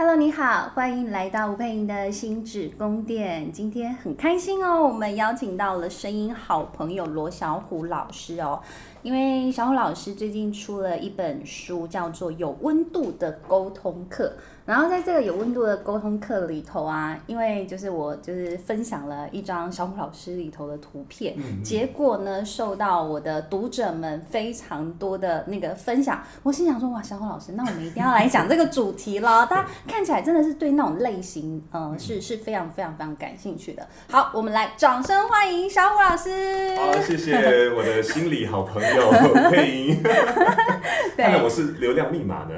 Hello，你好，欢迎来到吴佩莹的心智宫殿。今天很开心哦，我们邀请到了声音好朋友罗小虎老师哦。因为小虎老师最近出了一本书，叫做《有温度的沟通课》。然后在这个有温度的沟通课里头啊，因为就是我就是分享了一张小虎老师里头的图片，嗯、结果呢受到我的读者们非常多的那个分享。我心想说，哇，小虎老师，那我们一定要来讲这个主题了。大家看起来真的是对那种类型，嗯、呃，是是非常非常非常感兴趣的。好，我们来掌声欢迎小虎老师。好，谢谢我的心理好朋友配音。看来我是流量密码呢。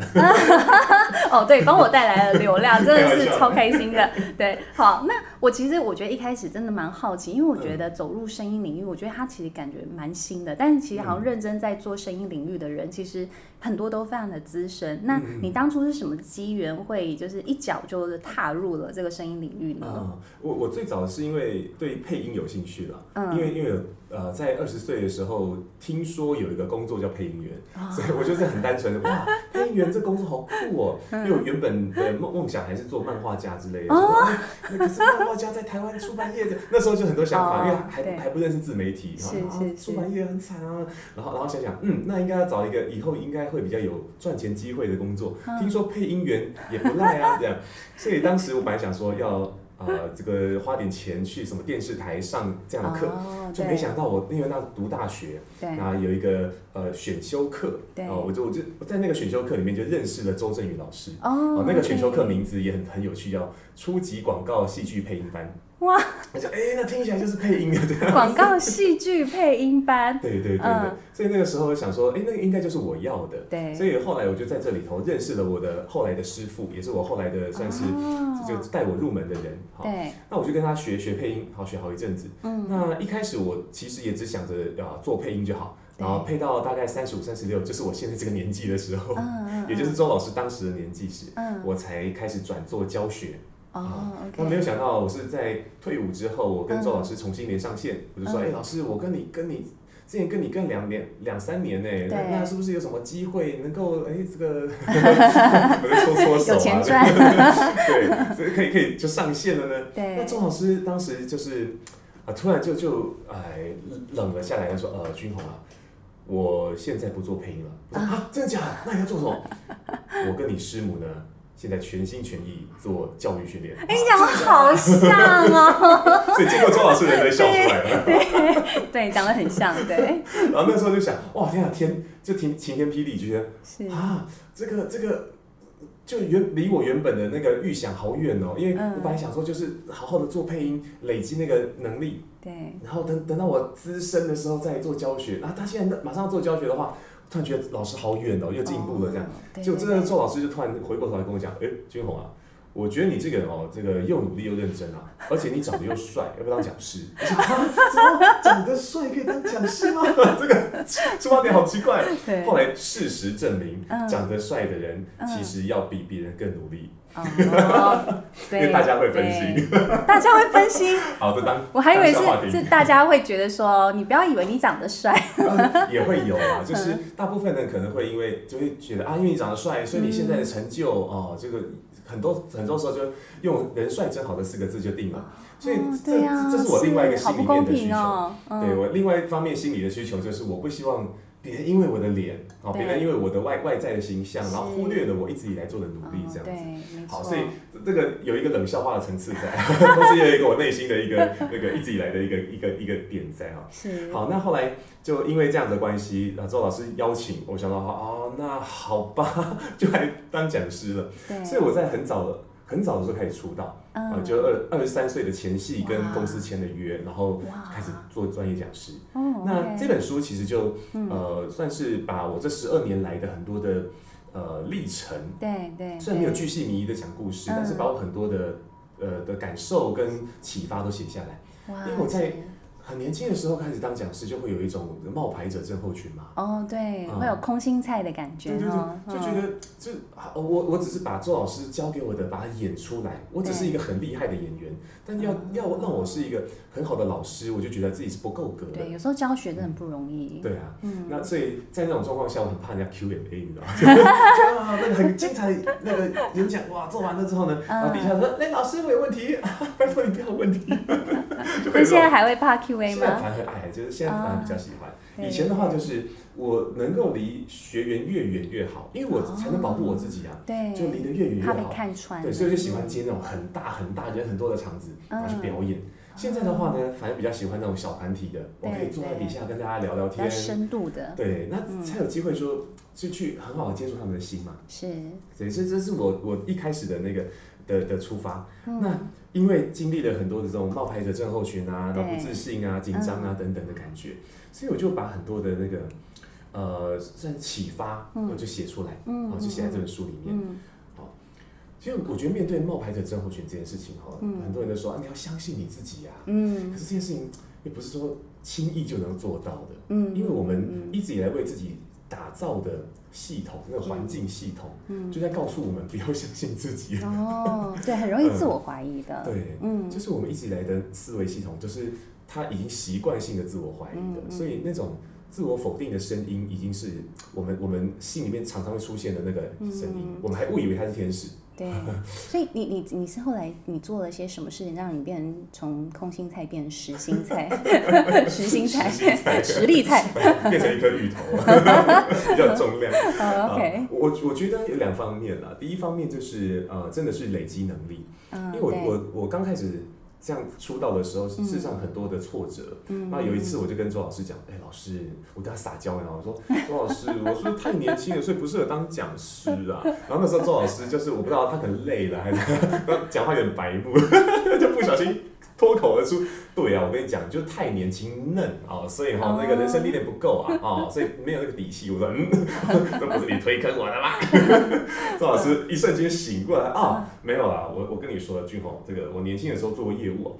哦，对，帮我带。带来了流量，真的是超开心的。对，好，那我其实我觉得一开始真的蛮好奇，因为我觉得走入声音领域，我觉得他其实感觉蛮新的。但是其实好像认真在做声音领域的人，其实很多都非常的资深。那你当初是什么机缘会就是一脚就是踏入了这个声音领域呢？嗯，我我最早是因为对配音有兴趣了，嗯，因为因为呃在二十岁的时候听说有一个工作叫配音员，哦，所以我就是很单纯的哇，配音员这工作好酷哦，因为我原本。的，梦梦想还是做漫画家之类的。哦，那个是漫画家在台湾出版业的，那时候就很多想法，因为还还不认识自媒体，然后出版业很惨啊。然后然后想想，嗯，那应该要找一个以后应该会比较有赚钱机会的工作。听说配音员也不赖啊，这样。所以当时我本来想说要。呃，这个花点钱去什么电视台上这样的课，哦、就没想到我因为那读大学，那有一个呃选修课，哦，我就我就我在那个选修课里面就认识了周震宇老师，哦，那个选修课名字也很很有趣，叫初级广告戏剧配音班。哇，我就哎，那听起来就是配音的这样。广告戏剧配音班。对对对对，嗯、所以那个时候我想说，哎，那个应该就是我要的。对。所以后来我就在这里头认识了我的后来的师傅，也是我后来的算是就带我入门的人。哦、好，对。那我就跟他学学配音，好学好一阵子。嗯。那一开始我其实也只想着啊做配音就好，然后配到大概三十五、三十六，就是我现在这个年纪的时候，嗯、也就是周老师当时的年纪时，嗯、我才开始转做教学。哦，那没有想到，我是在退伍之后，我跟周老师重新连上线，我就说，哎，老师，我跟你跟你之前跟你跟两年两三年呢，那是不是有什么机会能够哎这个，我就搓搓手啊，有钱赚，对，所以可以可以就上线了呢。对，那周老师当时就是啊，突然就就哎冷了下来，他说，呃，君宏啊，我现在不做配音了。啊，真的假的？那你要做什么？我跟你师母呢？现在全心全意做教育训练，哎，你讲的好像哦，所以经过周老师人都笑出来了，对，对，讲的很像，对。然后那时候就想，哇，天啊，天，就晴晴天霹雳，就觉得是。啊，这个这个就原离我原本的那个预想好远哦，因为我本来想说就是好好的做配音，累积那个能力，对，然后等等到我资深的时候再做教学，然后他现在马上要做教学的话。突然觉得老师好远哦，又进步了这样，就真的做老师就突然回过头来跟我讲，哎，君宏啊，我觉得你这个人哦，这个又努力又认真啊，而且你长得又帅，要不要当讲师？我想啊，怎么长得帅可以当讲师吗？这个 出发点好奇怪。后来事实证明，长得帅的人其实要比别人更努力。哦，对，因为大家会分析，大家会分析。好的，当我还以为是是大家会觉得说，你不要以为你长得帅，也会有啊，就是大部分人可能会因为就会觉得啊，因为你长得帅，所以你现在的成就哦，这个很多很多时候就用“人帅真好”的四个字就定了。所以这这是我另外一个心里面的需求，对我另外一方面心理的需求就是我不希望。别人因为我的脸，好，别人因为我的外外在的形象，然后忽略了我一直以来做的努力，这样子。好，所以这个有一个冷笑话的层次在，同时也有一个我内心的一个 那个一直以来的一个一个一个点在哈。是。好，那后来就因为这样子的关系，然后周老师邀请我，想到哦，那好吧，就来当讲师了。对。所以我在很早的。很早的时候开始出道，啊、嗯，就二二十三岁的前戏跟公司签了约，然后开始做专业讲师。哦那这本书其实就、嗯、呃算是把我这十二年来的很多的呃历程，对对，虽然没有巨细靡遗的讲故事，嗯、但是把我很多的呃的感受跟启发都写下来。因为我在很年轻的时候开始当讲师，就会有一种冒牌者症候群嘛。哦，对，会有空心菜的感觉。对对对，就觉得就我我只是把周老师教给我的把它演出来，我只是一个很厉害的演员，但要要让我是一个很好的老师，我就觉得自己是不够格的。对，有时候教学真的很不容易。对啊，嗯，那所以在那种状况下，我很怕人家 Q&A，你知道吗？啊，那个很精彩那个演讲，哇，做完了之后呢，然后底下说，哎，老师我有问题，拜托你不要有问题。你现在还会怕现在反而爱，就是现在反而比较喜欢。以前的话就是我能够离学员越远越好，因为我才能保护我自己啊。对，就离得越远越好。怕被看穿。对，所以就喜欢接那种很大很大人很多的场子，然后去表演。现在的话呢，反而比较喜欢那种小团体的，我可以坐在底下跟大家聊聊天。深度的。对，那才有机会说，就去很好的接触他们的心嘛。是。所以这这是我我一开始的那个的的出发。那。因为经历了很多的这种冒牌者症候群啊，然后不自信啊、紧张啊等等的感觉，所以我就把很多的那个呃算启发，我就写出来，然后就写在这本书里面。好，其实我觉得面对冒牌者症候群这件事情哈，很多人都说啊，你要相信你自己呀啊，可是这件事情也不是说轻易就能做到的，嗯因为我们一直以来为自己打造的。系统那个环境系统，嗯，就在告诉我们不要相信自己。哦，对，很容易自我怀疑的。对，嗯，就是我们一直以来的思维系统，就是他已经习惯性的自我怀疑的，所以那种自我否定的声音，已经是我们我们心里面常常会出现的那个声音，我们还误以为他是天使。对，所以你你你是后来你做了些什么事情，让你变成从空心菜变实心菜？实心菜，实力菜，变成一颗芋头，比较重量。Uh, OK，我我觉得有两方面啦，第一方面就是呃，真的是累积能力，因为我我我刚开始。这样出道的时候，事实上很多的挫折。那有一次，我就跟周老师讲：“哎，老师，我跟他撒娇，然后我说，周老师，我是不是太年轻了，所以不适合当讲师啊。”然后那时候周老师就是我不知道他可能累了，还是他 讲话有点白目，就不小心。脱口而出，对啊，我跟你讲，就太年轻嫩啊，所以哈那个人生历练不够啊，啊，所以没有那个底气。我说，嗯，这 不是你推坑我的吗？周老师一瞬间醒过来啊，没有啦，我我跟你说，俊宏，这个我年轻的时候做过业务，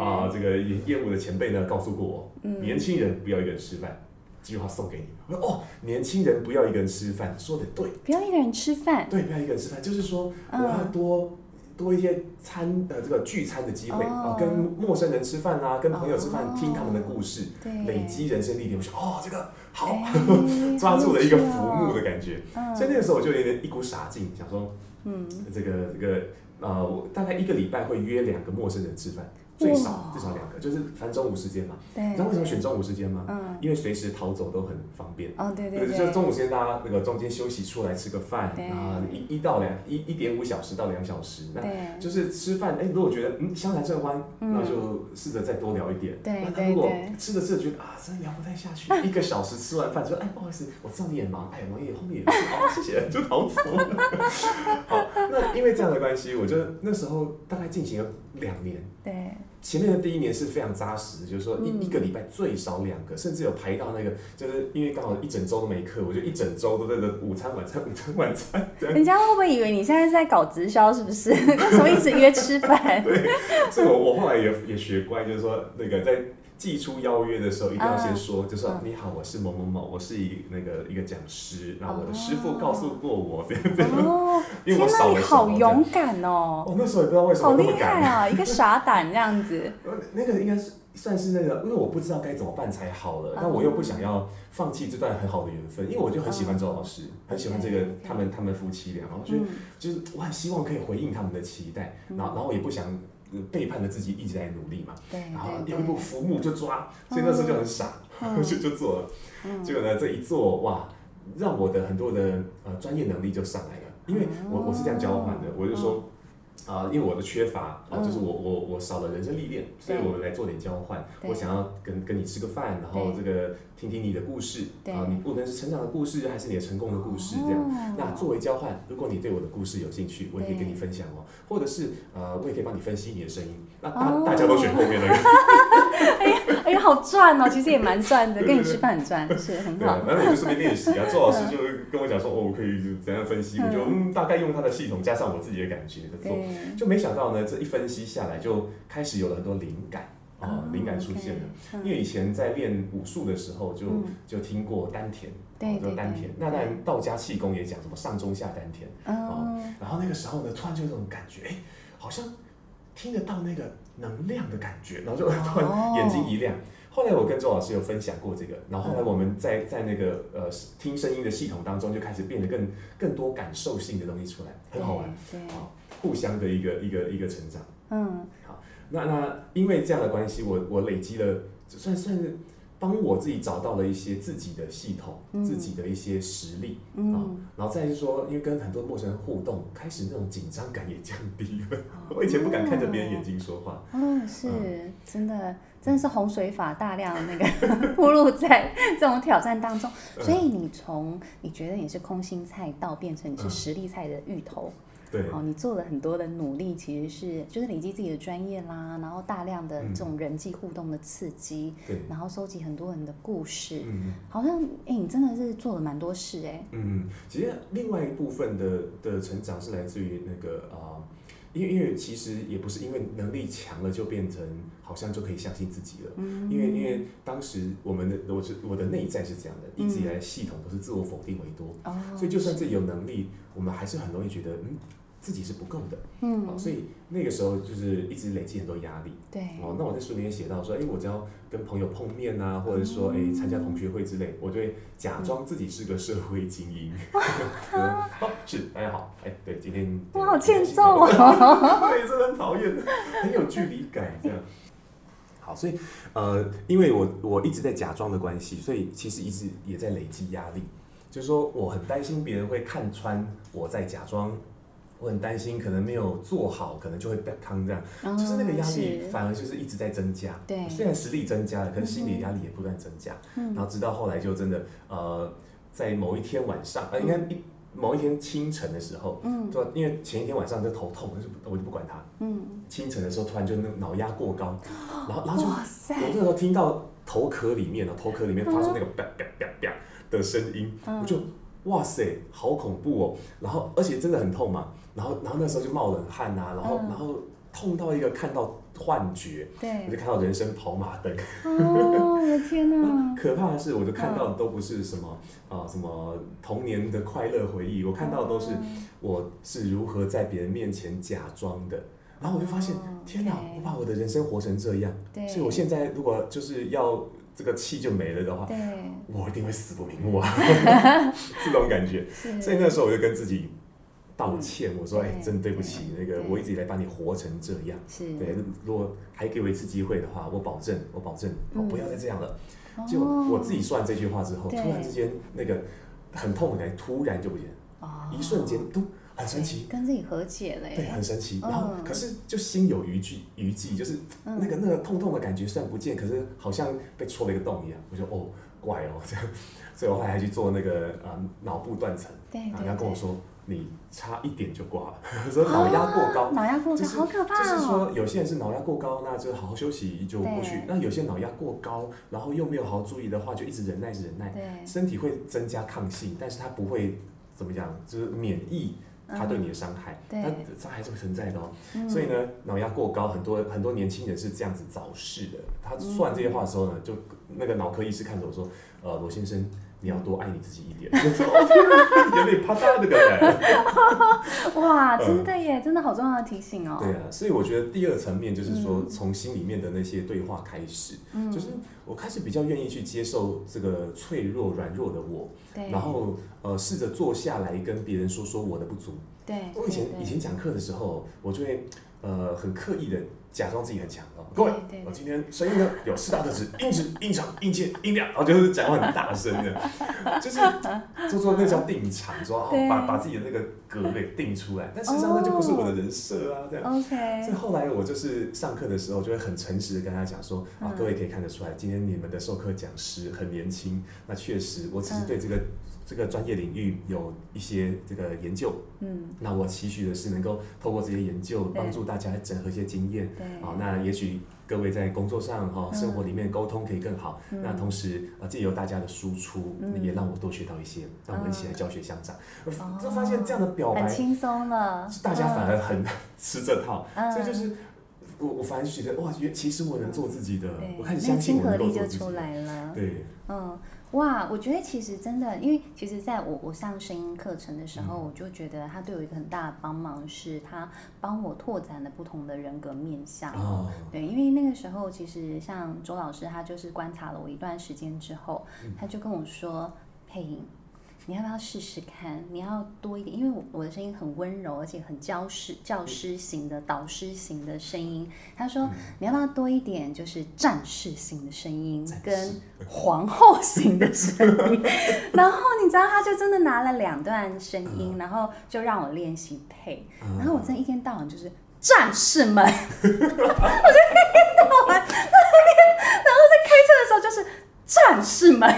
啊，这个业务的前辈呢告诉过我，年轻人不要一个人吃饭，这句话送给你。我说哦，年轻人不要一个人吃饭，说的对，不要一个人吃饭，对，不要一个人吃饭，就是说我要多。多一些餐呃这个聚餐的机会啊，跟陌生人吃饭啊，跟朋友吃饭，听他们的故事，累积人生历练。我说哦，这个好，抓住了一个浮木的感觉。所以那个时候我就有点一股傻劲，想说，嗯，这个这个呃，我大概一个礼拜会约两个陌生人吃饭。最少最少两个，就是反正中午时间嘛。对。你知道为什么选中午时间吗？嗯。因为随时逃走都很方便。哦，对对对。就中午时间，大家那个中间休息出来吃个饭，然后一一到两一一点五小时到两小时，那就是吃饭。哎，如果觉得嗯相谈甚欢，那就试着再多聊一点。对。那如果吃着吃着觉得啊真的聊不太下去，一个小时吃完饭说哎不好意思，我知道你也忙，哎我也后面也是，好谢谢，就逃走了。好，那因为这样的关系，我就那时候大概进行了两年。对。前面的第一年是非常扎实，就是说一一个礼拜最少两个，甚至有排到那个，就是因为刚好一整周都没课，我就一整周都在这午餐晚餐午餐晚餐。人家会不会以为你现在在搞直销？是不是？为什么一直约吃饭？对，所以我我后来也也学乖，就是说那个在。寄出邀约的时候，一定要先说，就说你好，我是某某某，我是一那个一个讲师，然后我的师傅告诉过我这样子。哦，天哪，你好勇敢哦！我那时候也不知道为什么那么敢。好厉害啊，一个傻胆这样子。那个应该是算是那个，因为我不知道该怎么办才好了，但我又不想要放弃这段很好的缘分，因为我就很喜欢周老师，很喜欢这个他们他们夫妻俩，然后就就是我很希望可以回应他们的期待，然后然后也不想。背叛了自己，一直在努力嘛，对，然后有一步浮木就抓，所以那时候就很傻，就就做了，结果呢，这一做哇，让我的很多的呃专业能力就上来了，因为我我是这样交换的，我就说。啊，因为我的缺乏啊，就是我我我少了人生历练，所以我们来做点交换。我想要跟跟你吃个饭，然后这个听听你的故事。啊，你不论是成长的故事还是你的成功的故事，这样。那作为交换，如果你对我的故事有兴趣，我也可以跟你分享哦，或者是呃，我也可以帮你分析你的声音。那大大家都选后面那个。哎呀哎呀，好赚哦，其实也蛮赚的，跟你吃饭很赚，是很好。然后我就顺便练习啊，周老师就跟我讲说，哦，我可以怎样分析，我就嗯，大概用他的系统加上我自己的感觉在做。就没想到呢，这一分析下来，就开始有了很多灵感。哦，灵感出现了。因为以前在练武术的时候，就就听过丹田，对，叫丹田。那当然道家气功也讲什么上中下丹田，哦，然后那个时候呢，突然就有这种感觉，哎，好像听得到那个能量的感觉，然后就突然眼睛一亮。后来我跟周老师有分享过这个，然后后来我们在在那个呃听声音的系统当中，就开始变得更更多感受性的东西出来，很好玩，对，好，互相的一个一个一个成长，嗯，好，那那因为这样的关系，我我累积了，算算是帮我自己找到了一些自己的系统，嗯、自己的一些实力，嗯，然后再是说，因为跟很多陌生人互动，开始那种紧张感也降低了，我以前不敢看着别人眼睛说话，嗯，是，嗯、真的。真的是洪水法大量的那个 铺路在这种挑战当中，所以你从你觉得你是空心菜到变成你是实力菜的芋头，对，哦，你做了很多的努力，其实是就是累积自己的专业啦，然后大量的这种人际互动的刺激，对，然后收集很多人的故事，嗯，好像哎，你真的是做了蛮多事哎，嗯，其实另外一部分的的成长是来自于那个啊。因为因为其实也不是因为能力强了就变成好像就可以相信自己了，嗯、因为因为当时我们的我是我的内在是这样的，嗯、一直以来系统都是自我否定为多，哦、所以就算自己有。能力，我们还是很容易觉得嗯。自己是不够的，嗯、哦，所以那个时候就是一直累积很多压力，对，哦，那我在书里面写到说，哎，我只要跟朋友碰面啊，或者说哎参加同学会之类，我就会假装自己是个社会精英，哦，是大家好，哎，对，今天我好欠揍啊，对，真的很讨厌，很有距离感这样。好，所以呃，因为我我一直在假装的关系，所以其实一直也在累积压力，就是说我很担心别人会看穿我在假装。我很担心，可能没有做好，可能就会被坑这样，哦、就是那个压力反而就是一直在增加。对，虽然实力增加了，可是心理压力也不断增加。嗯、然后直到后来就真的，呃，在某一天晚上，呃，应该一某一天清晨的时候，嗯，对，因为前一天晚上就头痛，我就我就不管它。嗯，清晨的时候突然就那脑压过高，然后然后就塞我那时候听到头壳里面呢，头壳里面发出那个啪啪啪啪的声音，嗯、我就哇塞，好恐怖哦！然后而且真的很痛嘛。然后，然后那时候就冒冷汗呐、啊，然后，嗯、然后痛到一个看到幻觉，对，我就看到人生跑马灯。哦，我的天哪！可怕的是，我就看到的都不是什么啊、呃，什么童年的快乐回忆，我看到的都是我是如何在别人面前假装的。然后我就发现，嗯、天哪！我把我的人生活成这样，对所以我现在如果就是要这个气就没了的话，对我一定会死不瞑目啊！这种感觉。所以那时候我就跟自己。道歉，我说哎，真对不起，那个我一直以来把你活成这样，对，如果还给我一次机会的话，我保证，我保证，我不要再这样了。就我自己说完这句话之后，突然之间那个很痛的感觉突然就不见了，一瞬间都很神奇，跟自己和解了，对，很神奇。然后可是就心有余悸，余悸就是那个那个痛痛的感觉虽然不见，可是好像被戳了一个洞一样。我就哦，怪哦 这样，所以我后来还去做那个呃脑部断层，然后他跟我说。你差一点就挂了，说脑压过高，脑压过高，好可怕。就是说，有些人是脑压过高，那就好好休息就过去。那有些脑压过高，然后又没有好好注意的话，就一直忍耐，忍耐，身体会增加抗性，但是它不会怎么讲，就是免疫它对你的伤害，但它还是会存在的哦。所以呢，脑压过高，很多很多年轻人是这样子早逝的。他说完这些话的时候呢，就那个脑科医师看着我说：“呃，罗先生。”你要多爱你自己一点，有点怕大的感觉。哇，真的耶，真的好重要的提醒哦。对啊，所以我觉得第二层面就是说，从心里面的那些对话开始，就是我开始比较愿意去接受这个脆弱、软弱的我，然后呃，试着坐下来跟别人说说我的不足。对，我以前以前讲课的时候，我就会呃很刻意的。假装自己很强哦，各位，我今天声音呢有四大特质：音质、音场、音切、音量，然后就是讲话很大声的，就是做做那叫定场，说把把自己的那个格给定出来。但实际上那就不是我的人设啊，这样。OK。所以后来我就是上课的时候就会很诚实的跟他讲说啊，各位可以看得出来，今天你们的授课讲师很年轻，那确实我只是对这个。这个专业领域有一些这个研究，嗯，那我期许的是能够透过这些研究，帮助大家整合一些经验，对，啊，那也许各位在工作上哈，生活里面沟通可以更好，那同时啊，借由大家的输出，也让我多学到一些，让我们一起来教学相长，就发现这样的表白很轻松了，大家反而很 吃这套，所以就是。我我反而觉得哇，其实我能做自己的，我开始相信我能够做自己。对，嗯。哇，我觉得其实真的，因为其实在我我上声音课程的时候，嗯、我就觉得他对我一个很大的帮忙，是他帮我拓展了不同的人格面向。哦，对，因为那个时候其实像周老师，他就是观察了我一段时间之后，嗯、他就跟我说：“佩颖。”你要不要试试看？你要多一点，因为我我的声音很温柔，而且很教师教师型的导师型的声音。他说、嗯、你要不要多一点，就是战士型的声音跟皇后型的声音。然后你知道，他就真的拿了两段声音，嗯、然后就让我练习配。嗯、然后我真的一天到晚就是战士们，我就一天到晚在那边，然后。战士们，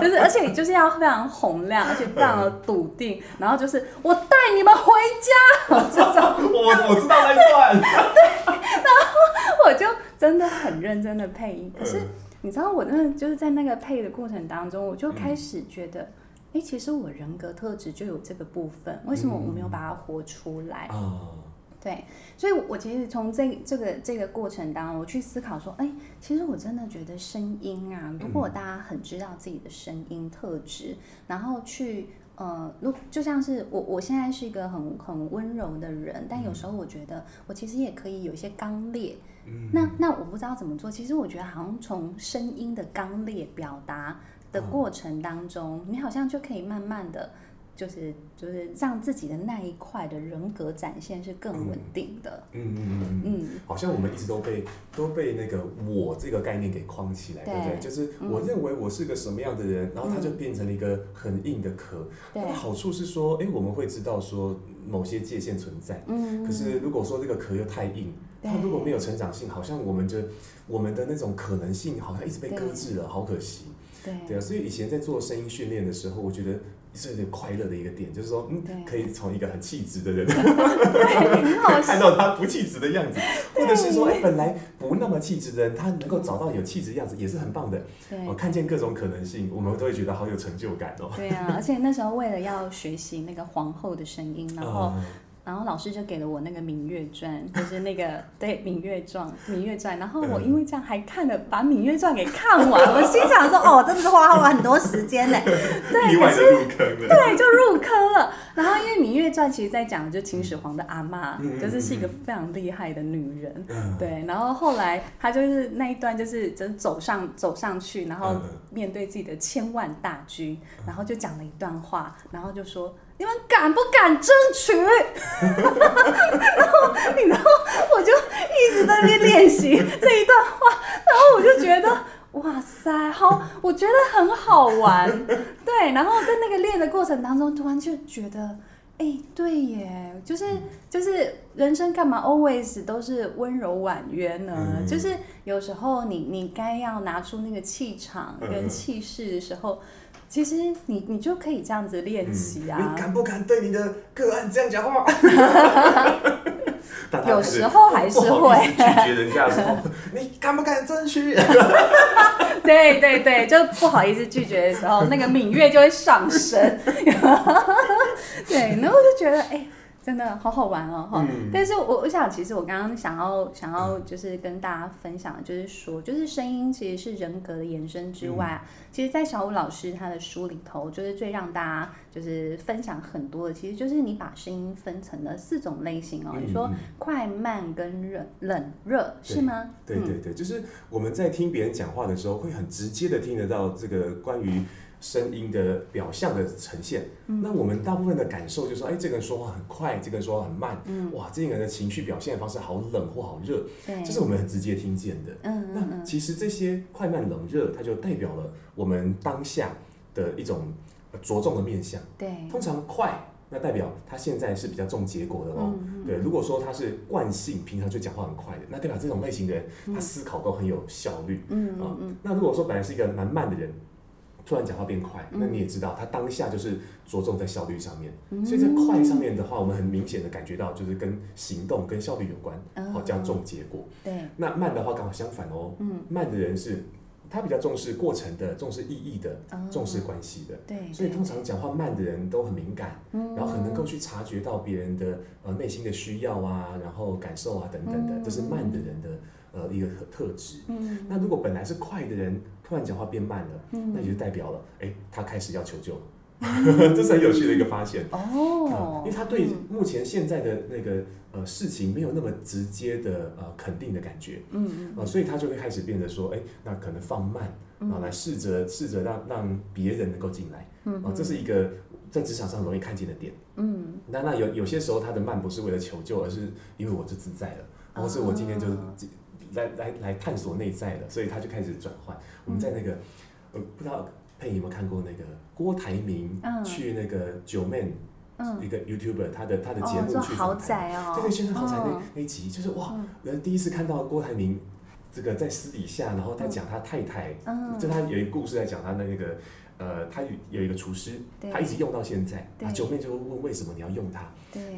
就是而且就是要非常洪亮，而且非常的笃定，然后就是我带你们回家，这种我我知道那段，对，然后我就真的很认真的配音，可是你知道我真的就是在那个配的过程当中，我就开始觉得，哎、其实我人格特质就有这个部分，为什么我没有把它活出来？嗯对，所以，我其实从这这个这个过程当中，我去思考说，哎，其实我真的觉得声音啊，如果大家很知道自己的声音特质，嗯、然后去，呃，如就像是我，我现在是一个很很温柔的人，但有时候我觉得我其实也可以有一些刚烈，嗯、那那我不知道怎么做，其实我觉得好像从声音的刚烈表达的过程当中，哦、你好像就可以慢慢的。就是就是让自己的那一块的人格展现是更稳定的。嗯嗯嗯嗯嗯，好像我们一直都被都被那个我这个概念给框起来，对不对？就是我认为我是个什么样的人，然后它就变成了一个很硬的壳。对。好处是说，哎，我们会知道说某些界限存在。嗯。可是如果说这个壳又太硬，它如果没有成长性，好像我们就我们的那种可能性好像一直被搁置了，好可惜。对。对啊，所以以前在做声音训练的时候，我觉得。是有点快乐的一个点，就是说，嗯，可以从一个很气质的人，看到他不气质的样子，或者是说，哎，本来不那么气质的人，他能够找到有气质的样子，也是很棒的。我看见各种可能性，我们都会觉得好有成就感哦。对啊，而且那时候为了要学习那个皇后的声音，然后。然后老师就给了我那个《芈月传》，就是那个 对《芈月传》《芈月传》，然后我因为这样还看了把《芈月传》给看完，我心想说哦，真的是花了很多时间呢。对，可是对就入坑了。然后因为《芈月传》其实在讲的就秦始皇的阿妈，就是是一个非常厉害的女人。对，然后后来她就是那一段就是就是走上走上去，然后面对自己的千万大军，然后就讲了一段话，然后就说。你们敢不敢争取？然后，你知道，我就一直在那边练习这一段话，然后我就觉得，哇塞，好，我觉得很好玩，对。然后在那个练的过程当中，突然就觉得，哎、欸，对耶，就是就是人生干嘛 always 都是温柔婉约呢？嗯、就是有时候你你该要拿出那个气场跟气势的时候。其实你你就可以这样子练习啊！你敢不敢对你的个案这样讲话？有时候还是会拒绝人家的时候，你敢不敢争取？对对对，就不好意思拒绝的时候，那个敏锐就会上升。对，然后我就觉得，哎。真的好好玩哦，哈！嗯、但是我我想，其实我刚刚想要想要就是跟大家分享的，就是说，就是声音其实是人格的延伸之外，嗯、其实，在小五老师他的书里头，就是最让大家就是分享很多的，其实就是你把声音分成了四种类型哦。嗯、你说快慢跟冷冷热是吗？对对对，就是我们在听别人讲话的时候，会很直接的听得到这个关于。声音的表象的呈现，嗯、那我们大部分的感受就是说，哎，这个人说话很快，这个人说话很慢，嗯、哇，这个人的情绪表现的方式好冷或好热，这是我们很直接听见的。那其实这些快慢冷热，它就代表了我们当下的一种着重的面向。对，通常快，那代表他现在是比较重结果的哦。嗯嗯对，如果说他是惯性，平常就讲话很快的，那代表这种类型的人，他思考都很有效率。嗯嗯，嗯，那如果说本来是一个蛮慢的人。突然讲话变快，那你也知道，他当下就是着重在效率上面。嗯、所以在快上面的话，我们很明显的感觉到，就是跟行动跟效率有关，好、嗯，加重结果。对。那慢的话刚好相反哦，嗯、慢的人是他比较重视过程的，重视意义的，重视关系的。对。所以通常讲话慢的人都很敏感，然后很能够去察觉到别人的呃内心的需要啊，然后感受啊等等的，这是慢的人的呃一个特特质。那如果本来是快的人，突然讲话变慢了，那也就代表了，哎，他开始要求救了。这是很有趣的一个发现。哦，因为他对目前现在的那个呃事情没有那么直接的呃肯定的感觉，嗯嗯，所以他就会开始变得说，哎，那可能放慢啊，来试着试着让让别人能够进来，嗯，这是一个在职场上容易看见的点，嗯，那那有有些时候他的慢不是为了求救，而是因为我就自在了，或是我今天就来来来探索内在的，所以他就开始转换。我们在那个呃不知道。佩有没有看过那个郭台铭去那个九妹一个 YouTuber 他的他的节目去豪宅哦，对对，宣传豪宅那那集就是哇，人第一次看到郭台铭这个在私底下，然后他讲他太太，就他有一个故事在讲他的那个呃，他有一个厨师，他一直用到现在，啊九妹就问为什么你要用他？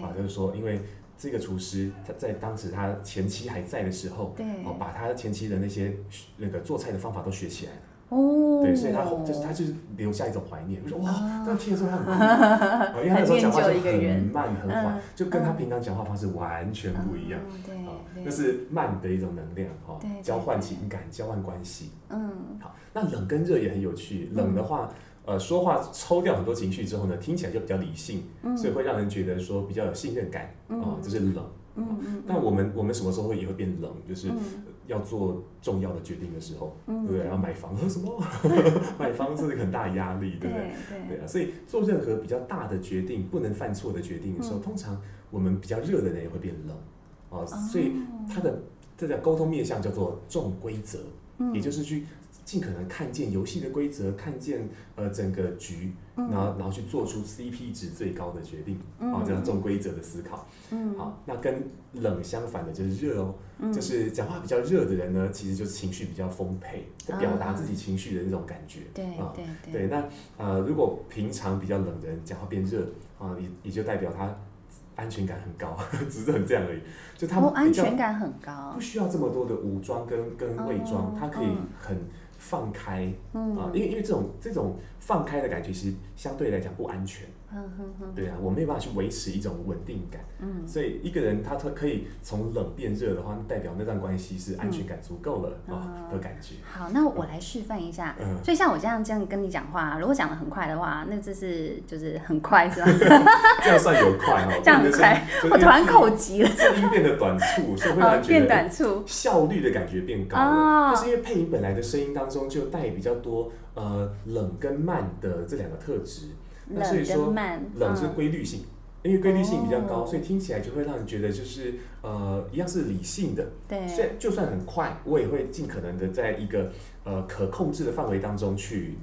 啊，就是说因为这个厨师他在当时他前妻还在的时候，哦，把他前妻的那些那个做菜的方法都学起来了。哦，对，所以他就是他就是留下一种怀念，就说哇，这样听的时候他很酷，因为他有时候讲话就很慢很缓，就跟他平常讲话方式完全不一样，对，那是慢的一种能量哈，交换情感，交换关系，嗯，好，那冷跟热也很有趣，冷的话，呃，说话抽掉很多情绪之后呢，听起来就比较理性，所以会让人觉得说比较有信任感，啊，这是冷。嗯嗯，但我们我们什么时候会也会变冷？就是要做重要的决定的时候，对不对？要买房和什么？买房是一个很大压力，对不对？对啊，所以做任何比较大的决定，不能犯错的决定的时候，通常我们比较热的人也会变冷啊。所以他的这个沟通面向叫做重规则，也就是去。尽可能看见游戏的规则，看见呃整个局，然后然后去做出 CP 值最高的决定，啊，这样重规则的思考。嗯，好，那跟冷相反的就是热哦，就是讲话比较热的人呢，其实就是情绪比较丰沛，表达自己情绪的那种感觉。对对对。对，那呃，如果平常比较冷的人讲话变热啊，也也就代表他安全感很高，只是很这样而已。就他们安全感很高，不需要这么多的武装跟跟伪装，他可以很。放开，啊，因为因为这种这种放开的感觉，其实相对来讲不安全。对啊，我没有办法去维持一种稳定感。嗯，所以一个人他他可以从冷变热的话，代表那段关系是安全感足够了啊的感觉。好，那我来示范一下。嗯，所以像我这样这样跟你讲话，如果讲的很快的话，那这是就是很快是吧？这样算有快哈，这样快。我突然口急了，声音变得短促，所以会让觉得效率的感觉变高了。就是因为配音本来的声音当中就带比较多呃冷跟慢的这两个特质。那所以说，冷是规律性，因为规律性比较高，所以听起来就会让人觉得就是呃一样是理性的。对，所以就算很快，我也会尽可能的在一个呃可控制的范围当中去。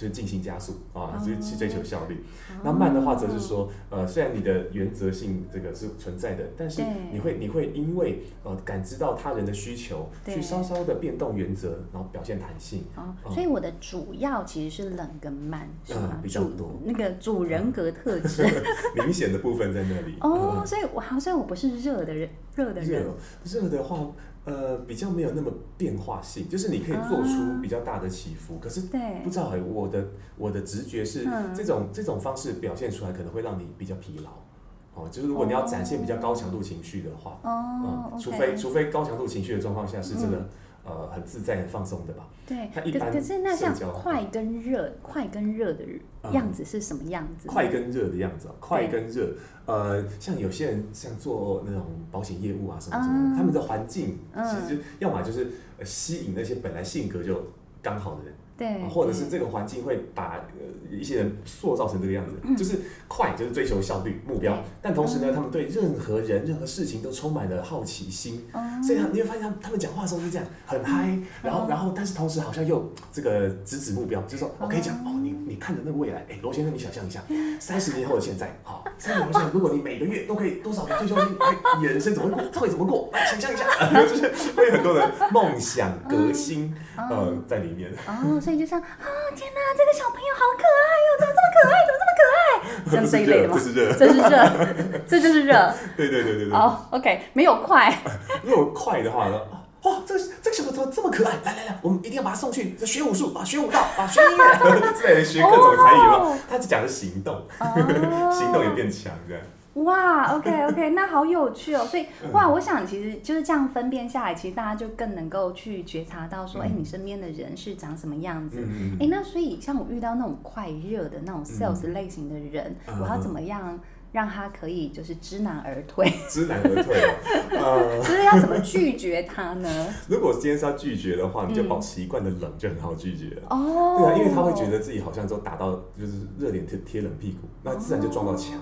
就进行加速啊，就是去追求效率。那慢的话，则是说，呃，虽然你的原则性这个是存在的，但是你会你会因为呃感知到他人的需求，去稍稍的变动原则，然后表现弹性。哦，所以我的主要其实是冷跟慢，是吗？比较多。那个主人格特质 明显的部分在那里。哦，所以我好像我不是热的人，热的人。热的话。呃，比较没有那么变化性，就是你可以做出比较大的起伏，可是不知道哎，我的我的直觉是这种这种方式表现出来可能会让你比较疲劳，哦，就是如果你要展现比较高强度情绪的话，嗯，除非除非高强度情绪的状况下是真的。呃，很自在、很放松的吧？对。可可是那像快跟热，快跟热的样子是什么样子？快跟热的样子，快跟热，呃，像有些人像做那种保险业务啊什么什么，他们的环境其实就要么就是吸引那些本来性格就刚好的人。对，或者是这个环境会把呃一些人塑造成这个样子，嗯、就是快，就是追求效率目标，但同时呢，嗯、他们对任何人、任何事情都充满了好奇心，嗯、所以你会发现他们他们讲话的时候是这样，很嗨、嗯，然后然后但是同时好像又这个直指目标，就是说我可以讲哦，你你看着那个未来，哎，罗先生，你想象一下，三十年后的现在，好，三十年后现在，如果你每个月都可以多少个退休金，哎，你的人生怎么会会怎么过？来想象一下，就是会有很多的梦想革新，嗯、呃，在里面。哦所以就像啊，天哪，这个小朋友好可爱哟，怎么这么可爱？怎么这么可爱？像这一类的吗？这是热，这是热，这就是热。对对对对对。好，OK，没有快。如果快的话呢？哇，这个这个小朋友怎么这么可爱？来来来，我们一定要把他送去学武术，啊，学舞蹈，啊，学音乐，之类的，学各种才艺嘛。他只讲的行动，行动也变强这样。哇，OK OK，那好有趣哦。所以哇，我想其实就是这样分辨下来，其实大家就更能够去觉察到说，哎、嗯，你身边的人是长什么样子。哎、嗯嗯，那所以像我遇到那种快热的那种 sales 类型的人，嗯、我要怎么样让他可以就是知难而退？知难而退啊。就是要怎么拒绝他呢？如果今天是要拒绝的话，你就保持一贯的冷，就很好拒绝了。哦、嗯。对啊，因为他会觉得自己好像都打到就是热脸贴贴冷屁股，那自然就撞到墙。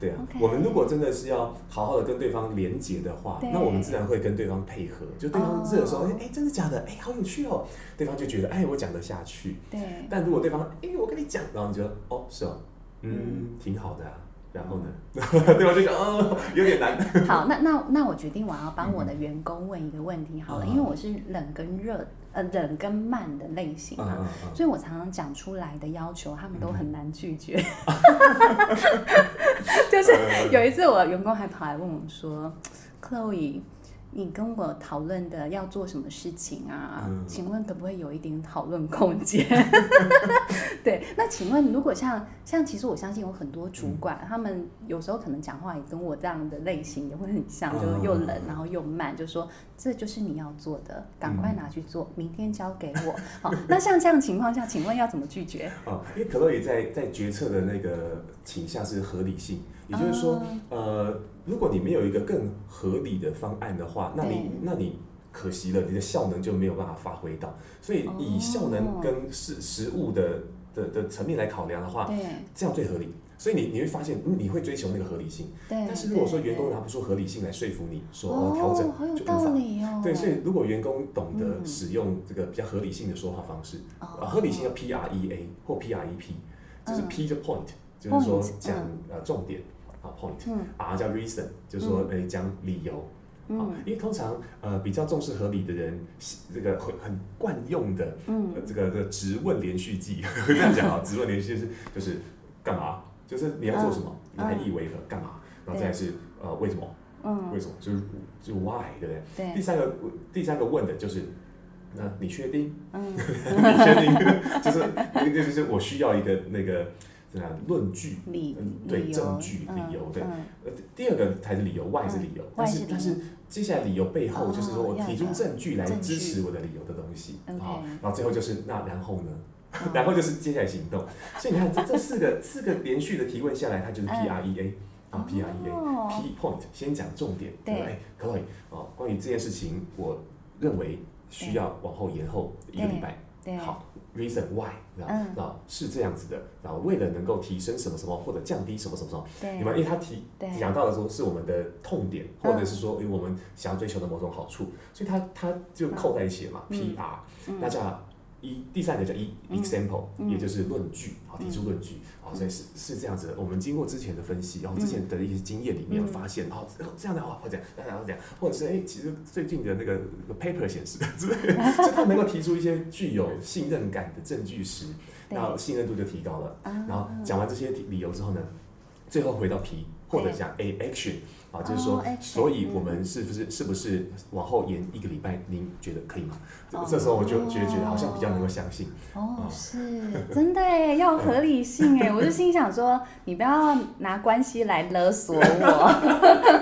对啊，okay. 我们如果真的是要好好的跟对方连接的话，那我们自然会跟对方配合。就对方热的时候，哎、oh. 哎，真的假的？哎，好有趣哦。对方就觉得，哎，我讲得下去。对。但如果对方，哎，我跟你讲，然后你觉得，哦，是哦，嗯，嗯挺好的啊。然后呢？对我就想，哦，有点难。好，那那那我决定我要帮我的员工问一个问题好了，嗯、因为我是冷跟热。呃，冷跟慢的类型嘛，嗯嗯嗯，所以我常常讲出来的要求，他们都很难拒绝。就是有一次，我员工还跑来问我说：“Chloe。”你跟我讨论的要做什么事情啊？嗯、请问可不可以有一点讨论空间？对，那请问如果像像，其实我相信有很多主管，嗯、他们有时候可能讲话也跟我这样的类型也会很像，嗯、就是又冷然后又慢，就说这就是你要做的，赶快拿去做，嗯、明天交给我。好，那像这样情况下，请问要怎么拒绝？哦，因为可乐也在在决策的那个倾向是合理性。也就是说，呃，如果你没有一个更合理的方案的话，那你那你可惜了，你的效能就没有办法发挥到。所以以效能跟实实物的的的层面来考量的话，这样最合理。所以你你会发现，你会追求那个合理性。对但是如果说员工拿不出合理性来说服你说哦调整，就无法。哦，对，所以如果员工懂得使用这个比较合理性的说话方式，啊合理性叫 P R E A 或 P R E P，就是 P 就 point，就是说讲呃重点。好 point，R 叫 reason，就是说诶讲理由，啊，因为通常呃比较重视合理的人，这个很很惯用的，嗯，这个这个质问连续句，这样讲啊，直问连续是就是干嘛？就是你要做什么？来意为何？干嘛？然后再是呃为什么？嗯，为什么？就是就 why，对不对？对。第三个第三个问的就是，那你确定？嗯，你确定？就是那个就是我需要一个那个。这样论据，理对证据理由对，呃第二个才是理由，why 是理由，但是但是接下来理由背后就是说我提出证据来支持我的理由的东西，啊，然后最后就是那然后呢，然后就是接下来行动，所以你看这这四个 四个连续的提问下来，它就是 P R E A 啊 P R E A P point 先讲重点，对，可以哦，关于这件事情，我认为需要往后延后一个礼拜。对，好，reason why，然后，是这样子的，然后为了能够提升什么什么或者降低什么什么什么，对，因为他提讲到的时候是我们的痛点，或者是说，因为我们想要追求的某种好处，所以他他就扣在一起了嘛，PR，那叫。一第三个叫一 example，也就是论据，好，提出论据，好，所以是是这样子的。我们经过之前的分析，然后之前的一些经验里面发现，哦，这样的话或者然后这样，或者是哎，其实最近的那个 paper 显示，之类的，就他能够提出一些具有信任感的证据时，然后信任度就提高了。然后讲完这些理由之后呢，最后回到 P 或者讲 A action。啊，就是说，所以我们是不是是不是往后延一个礼拜？您觉得可以吗？这时候我就觉得觉得好像比较能够相信。哦，是真的哎，要合理性哎，我就心想说，你不要拿关系来勒索我，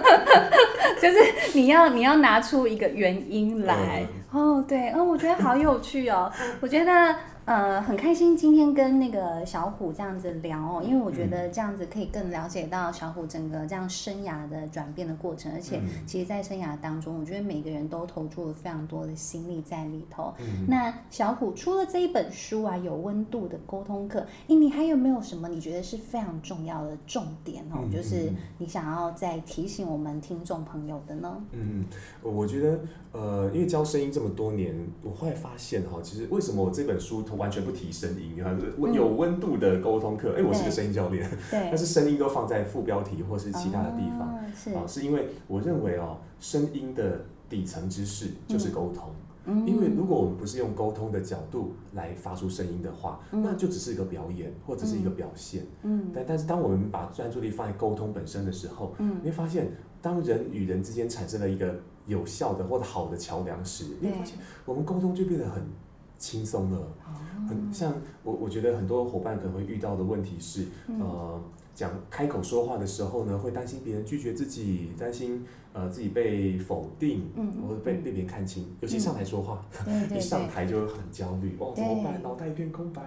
就是你要你要拿出一个原因来。哦，对，哦，我觉得好有趣哦，我觉得。呃，很开心今天跟那个小虎这样子聊哦，因为我觉得这样子可以更了解到小虎整个这样生涯的转变的过程，而且其实，在生涯当中，我觉得每个人都投注了非常多的心力在里头。嗯、那小虎除了这一本书啊，有温度的沟通课，你还有没有什么你觉得是非常重要的重点哦？嗯、就是你想要再提醒我们听众朋友的呢？嗯，我觉得呃，因为教声音这么多年，我后来发现哈，其实为什么我这本书完全不提声音，有有温度的沟通课。哎、嗯，我是个声音教练，但是声音都放在副标题或是其他的地方。啊，是。因为我认为哦，声音的底层知识就是沟通。嗯、因为如果我们不是用沟通的角度来发出声音的话，嗯、那就只是一个表演或者是一个表现。嗯，但但是当我们把专注力放在沟通本身的时候，嗯，你会发现，当人与人之间产生了一个有效的或者好的桥梁时，你会发现我们沟通就变得很轻松了。很像我，我觉得很多伙伴可能会遇到的问题是，呃，讲开口说话的时候呢，会担心别人拒绝自己，担心呃自己被否定，或者被被别人看清，尤其上台说话，一上台就很焦虑，哦，怎么办？脑袋一片空白。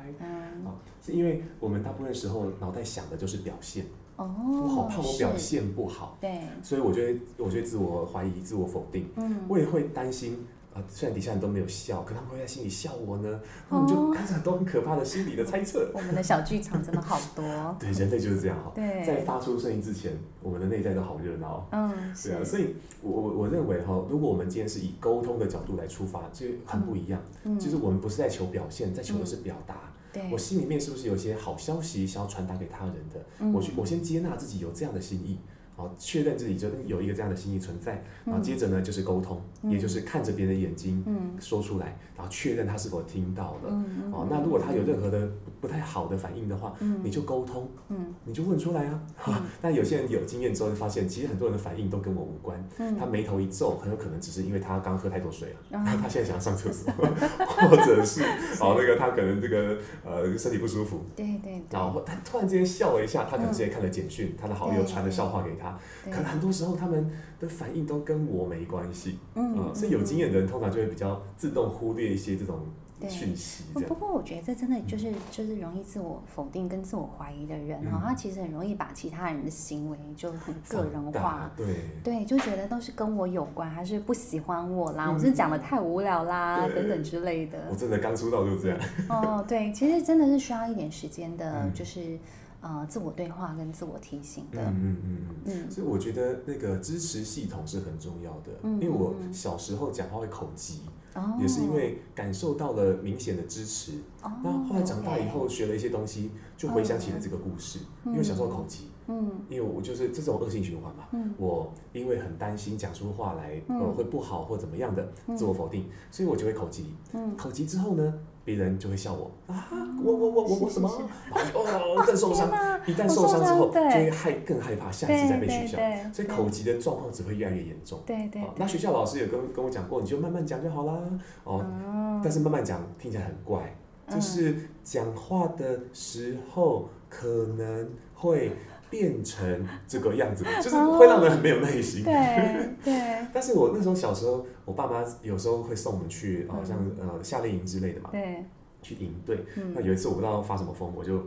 啊，是因为我们大部分时候脑袋想的就是表现。我好怕我表现不好，对，所以我觉得，我觉得自我怀疑、自我否定，嗯，我也会担心啊。虽然底下人都没有笑，可他们会在心里笑我呢，我们就开始很多很可怕的心理的猜测。我们的小剧场真的好多。对，人类就是这样哈。对，在发出声音之前，我们的内在都好热闹。嗯，对啊，所以我我我认为哈，如果我们今天是以沟通的角度来出发，就很不一样。嗯，其实我们不是在求表现，在求的是表达。对我心里面是不是有些好消息想要传达给他人的？嗯、我去，我先接纳自己有这样的心意。好，确认自己就有一个这样的心意存在，然后接着呢就是沟通，也就是看着别人的眼睛说出来，然后确认他是否听到了。哦，那如果他有任何的不太好的反应的话，你就沟通，你就问出来啊。但有些人有经验之后就发现，其实很多人的反应都跟我无关。他眉头一皱，很有可能只是因为他刚喝太多水了，他现在想要上厕所，或者是哦那个他可能这个呃身体不舒服。对对。然后他突然之间笑了一下，他可能之前看了简讯，他的好友传了笑话给他。可能很多时候他们的反应都跟我没关系，嗯，所以有经验的人通常就会比较自动忽略一些这种讯息。不过我觉得这真的就是就是容易自我否定跟自我怀疑的人哈，他其实很容易把其他人的行为就很个人化，对。对，就觉得都是跟我有关，还是不喜欢我啦，我是讲的太无聊啦等等之类的。我真的刚出道就这样。哦，对，其实真的是需要一点时间的，就是。呃，自我对话跟自我提醒的，嗯嗯嗯嗯，所以我觉得那个支持系统是很重要的，因为我小时候讲话会口急，也是因为感受到了明显的支持，那后来长大以后学了一些东西，就回想起了这个故事，因为小时候口急，嗯，因为我就是这种恶性循环嘛，我因为很担心讲出话来呃会不好或怎么样的自我否定，所以我就会口急，口急之后呢，别人就会笑我啊，我我我我我什么？哦更受伤，一旦受伤之后，就会害更害怕下一次再被取笑，所以口疾的状况只会越来越严重。对对。那学校老师有跟跟我讲过，你就慢慢讲就好啦。哦。但是慢慢讲听起来很怪，就是讲话的时候可能会变成这个样子，就是会让人很没有耐心。对 对。但是我那时候小时候，我爸妈有时候会送我们去，好像呃夏令营之类的嘛。对。去营队。那有一次我不知道发什么疯，我就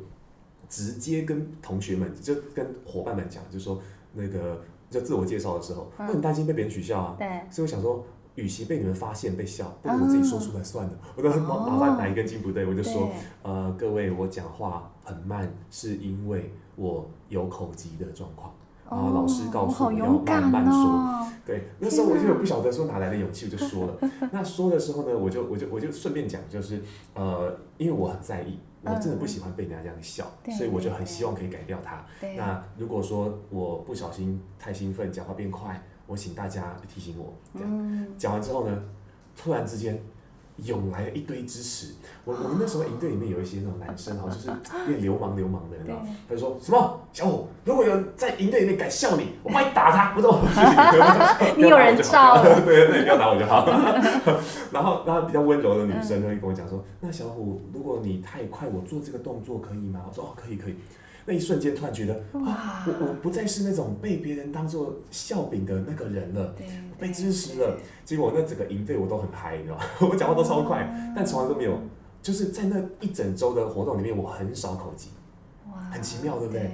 直接跟同学们，就跟伙伴们讲，就说那个就自我介绍的时候，我很担心被别人取笑啊。对。所以我想说，与其被你们发现被笑，不如我自己说出来算了。我都麻烦哪一根筋不对，我就说呃各位，我讲话很慢，是因为我有口疾的状况。然后老师告诉我要慢慢说，对，那时候我就不晓得说哪来的勇气，我就说了。那说的时候呢，我就我就我就顺便讲，就是呃，因为我很在意，我真的不喜欢被人家这样笑，所以我就很希望可以改掉它。那如果说我不小心太兴奋，讲话变快，我请大家提醒我。这样讲完之后呢，突然之间。涌来了一堆支持，我我们那时候营队里面有一些那种男生哈，就是 变流氓流氓的你知道，他就说什么小虎，如果有人在营队里面敢笑你，我帮你打他，不懂？你有人罩？对对，不要打我就好。然后然后比较温柔的女生就会跟我讲说，那小虎，如果你太快，我做这个动作可以吗？我说哦，可以可以。那一瞬间突然觉得啊，我我不再是那种被别人当做笑柄的那个人了，被支持了。结果那整个营队我都很嗨，你知道吗？我讲话都超快，但从来都没有，就是在那一整周的活动里面，我很少口技，很奇妙，对不对？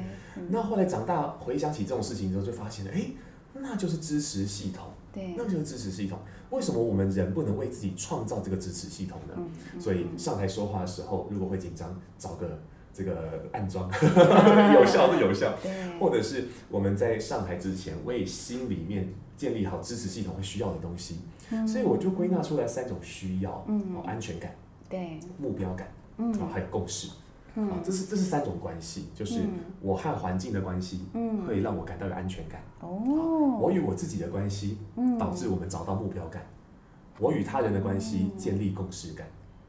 那后来长大回想起这种事情之后，就发现了，哎，那就是支持系统，对，那就是支持系统。为什么我们人不能为自己创造这个支持系统呢？所以上台说话的时候，如果会紧张，找个。这个暗装 有效是有效，或者是我们在上台之前为心里面建立好支持系统会需要的东西，所以我就归纳出来三种需要：安全感、对。目标感，嗯。还有共识。啊，这是这是三种关系，就是我和环境的关系，嗯。会让我感到有安全感。哦，我与我自己的关系，导致我们找到目标感；我与他人的关系，建立共识感。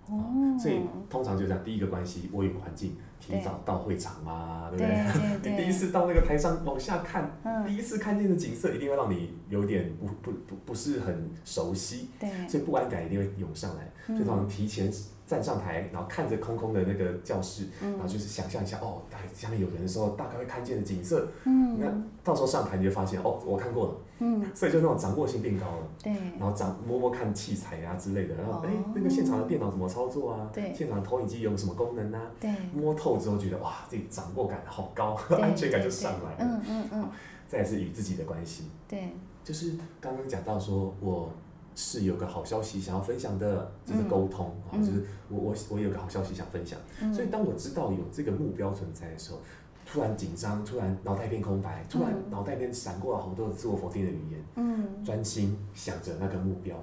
哦，所以通常就这样，第一个关系，我有个环境，提早到会场嘛，对，对不对？对对 对，第一次到那个台上往下看，嗯，第一次看见的景色，一定会让你有点不不不不是很熟悉，对，所以不安感一定会涌上来，嗯，所以通常提前。站上台，然后看着空空的那个教室，嗯、然后就是想象一下，哦，大概下面有人的时候，大概会看见的景色。嗯，那到时候上台你就发现，哦，我看过了。嗯，所以就那种掌握性变高了。对。然后掌摸摸看器材啊之类的，然后哎、哦，那个现场的电脑怎么操作啊？对。现场的投影机有什么功能啊？对。摸透之后觉得哇，这掌握感好高，安全感就上来了。嗯嗯嗯。再是与自己的关系。对。就是刚刚讲到说我。是有个好消息想要分享的，就是沟通啊、嗯，就是我我我有个好消息想分享、嗯，所以当我知道有这个目标存在的时候，突然紧张，突然脑袋一片空白，突然脑袋里面闪过了好多自我否定的语言，嗯，专心想着那个目标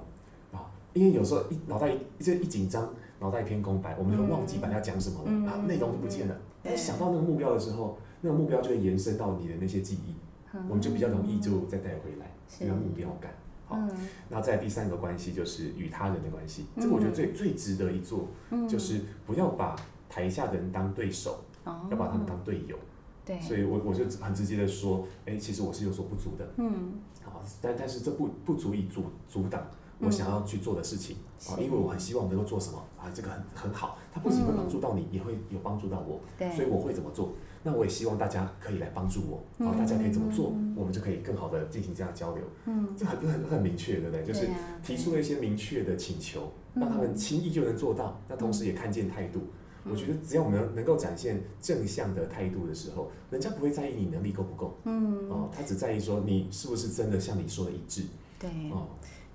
啊，因为有时候一脑袋一就一紧张，脑袋一片空白，我们就忘记本来要讲什么了、嗯、啊，内容就不见了。但想到那个目标的时候，那个目标就会延伸到你的那些记忆，嗯、我们就比较容易就再带回来那个目标感。好，那再第三个关系就是与他人的关系，嗯，这个我觉得最最值得一做，嗯，就是不要把台下的人当对手，哦，要把他们当队友。对，所以我我就很直接的说，哎，其实我是有所不足的，嗯，好，但但是这不不足以阻阻挡我想要去做的事情，啊，嗯，因为我很希望能够做什么啊，这个很很好，它不仅会帮助到你，嗯，也会有帮助到我，所以我会怎么做？那我也希望大家可以来帮助我，然后大家可以怎么做，我们就可以更好的进行这样的交流。嗯，这很很很明确，对不对？就是提出了一些明确的请求，让他们轻易就能做到。那同时也看见态度，我觉得只要我们能够展现正向的态度的时候，人家不会在意你能力够不够。嗯，哦，他只在意说你是不是真的像你说的一致。对，哦。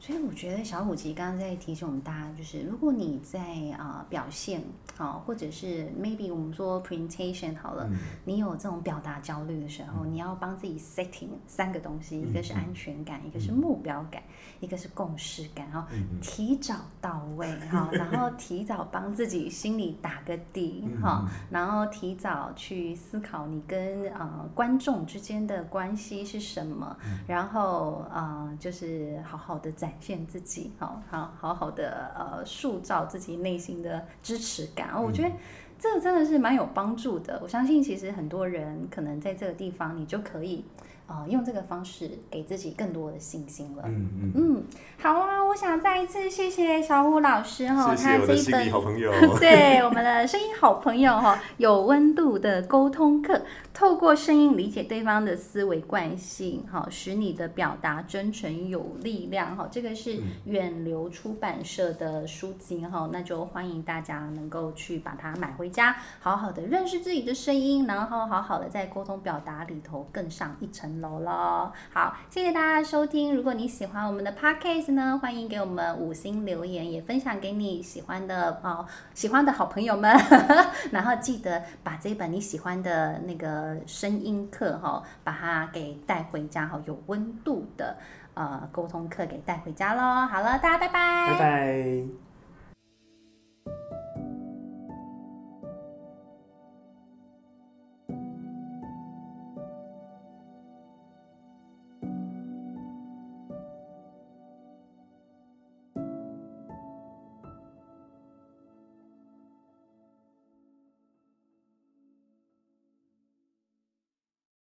所以我觉得小虎其实刚刚在提醒我们大家，就是如果你在啊、呃、表现好，或者是 maybe 我们说 presentation 好了，嗯、你有这种表达焦虑的时候，嗯、你要帮自己 setting 三个东西，嗯、一个是安全感，嗯、一个是目标感，嗯、一个是共识感，然后提早到位哈，然后提早帮自己心里打个底哈，然后提早去思考你跟呃观众之间的关系是什么，然后呃就是好好的。展现自己，好好好好的呃，塑造自己内心的支持感。我觉得这个真的是蛮有帮助的。我相信其实很多人可能在这个地方，你就可以。啊、呃，用这个方式给自己更多的信心了。嗯嗯嗯，好啊，我想再一次谢谢小虎老师哈，他这一本 对我们的声音好朋友哈，有温度的沟通课，透过声音理解对方的思维惯性，哈，使你的表达真诚有力量哈。这个是远流出版社的书籍哈，那就欢迎大家能够去把它买回家，好好的认识自己的声音，然后好好的在沟通表达里头更上一层楼喽，好，谢谢大家收听。如果你喜欢我们的 podcast 呢，欢迎给我们五星留言，也分享给你喜欢的哦，喜欢的好朋友们。然后记得把这本你喜欢的那个声音课哈，把它给带回家哈，有温度的呃沟通课给带回家喽。好了，大家拜拜，拜拜。